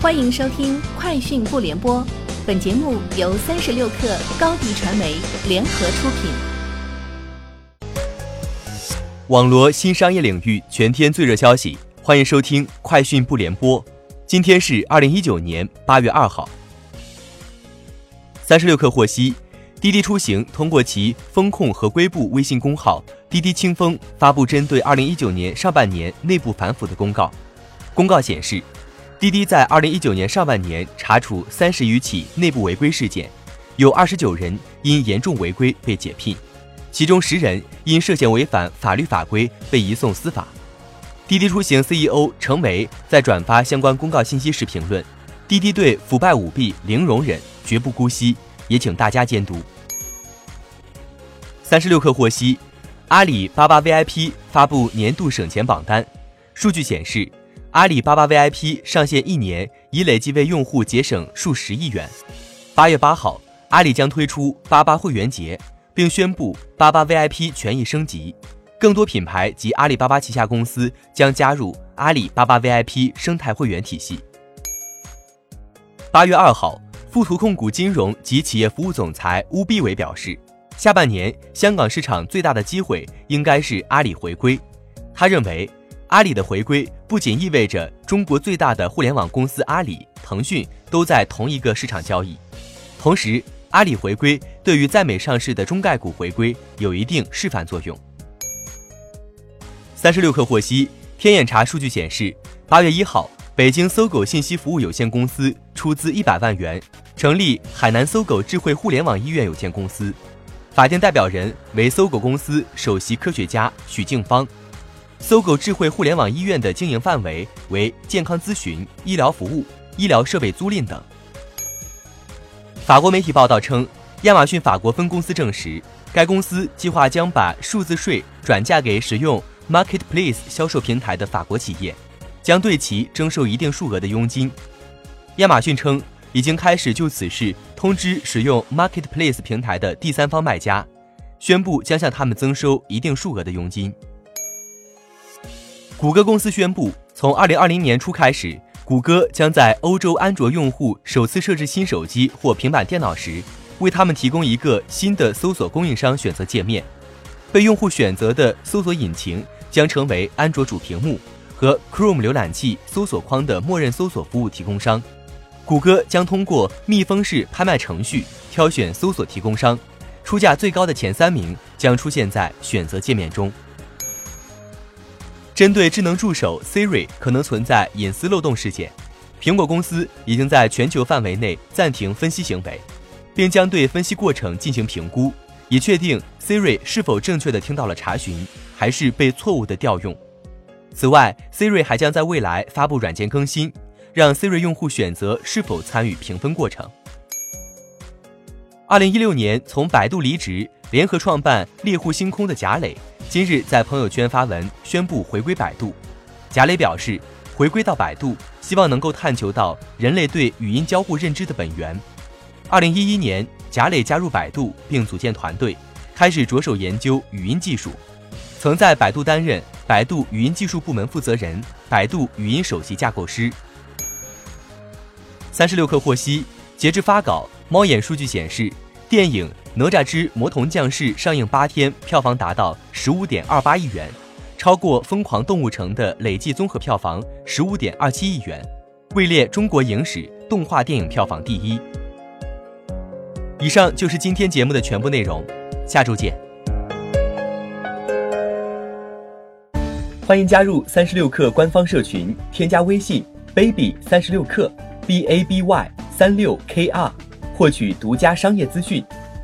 欢迎收听《快讯不联播》，本节目由三十六克高低传媒联合出品。网罗新商业领域全天最热消息，欢迎收听《快讯不联播》。今天是二零一九年八月二号。三十六克获悉，滴滴出行通过其风控合规部微信公号“滴滴清风”发布针对二零一九年上半年内部反腐的公告。公告显示。滴滴在二零一九年上半年查处三十余起内部违规事件，有二十九人因严重违规被解聘，其中十人因涉嫌违反法律法规被移送司法。滴滴出行 CEO 程维在转发相关公告信息时评论：“滴滴对腐败舞弊零容忍，绝不姑息，也请大家监督。”三十六氪获悉，阿里巴巴 VIP 发布年度省钱榜单，数据显示。阿里巴巴 VIP 上线一年，已累计为用户节省数十亿元。八月八号，阿里将推出八八会员节，并宣布八八 VIP 权益升级，更多品牌及阿里巴巴旗下公司将加入阿里巴巴 VIP 生态会员体系。八月二号，富途控股金融及企业服务总裁邬必伟表示，下半年香港市场最大的机会应该是阿里回归。他认为。阿里的回归不仅意味着中国最大的互联网公司阿里、腾讯都在同一个市场交易，同时，阿里回归对于在美上市的中概股回归有一定示范作用。三十六氪获悉，天眼查数据显示，八月一号，北京搜狗信息服务有限公司出资一百万元成立海南搜狗智慧互联网医院有限公司，法定代表人为搜狗公司首席科学家许静芳。搜狗智慧互联网医院的经营范围为健康咨询、医疗服务、医疗设备租赁等。法国媒体报道称，亚马逊法国分公司证实，该公司计划将把数字税转嫁给使用 Marketplace 销售平台的法国企业，将对其征收一定数额的佣金。亚马逊称，已经开始就此事通知使用 Marketplace 平台的第三方卖家，宣布将向他们增收一定数额的佣金。谷歌公司宣布，从二零二零年初开始，谷歌将在欧洲安卓用户首次设置新手机或平板电脑时，为他们提供一个新的搜索供应商选择界面。被用户选择的搜索引擎将成为安卓主屏幕和 Chrome 浏览器搜索框的默认搜索服务提供商。谷歌将通过密封式拍卖程序挑选搜索提供商，出价最高的前三名将出现在选择界面中。针对智能助手 Siri 可能存在隐私漏洞事件，苹果公司已经在全球范围内暂停分析行为，并将对分析过程进行评估，以确定 Siri 是否正确的听到了查询，还是被错误的调用。此外，Siri 还将在未来发布软件更新，让 Siri 用户选择是否参与评分过程。二零一六年从百度离职，联合创办猎户星空的贾磊。今日在朋友圈发文宣布回归百度，贾磊表示，回归到百度，希望能够探求到人类对语音交互认知的本源。二零一一年，贾磊加入百度并组建团队，开始着手研究语音技术，曾在百度担任百度语音技术部门负责人、百度语音首席架构师。三十六氪获悉，截至发稿，猫眼数据显示，电影。《哪吒之魔童降世》上映八天，票房达到十五点二八亿元，超过《疯狂动物城》的累计综合票房十五点二七亿元，位列中国影史动画电影票房第一。以上就是今天节目的全部内容，下周见。欢迎加入三十六氪官方社群，添加微信 baby 三十六氪 b a b y 三六 k r，获取独家商业资讯。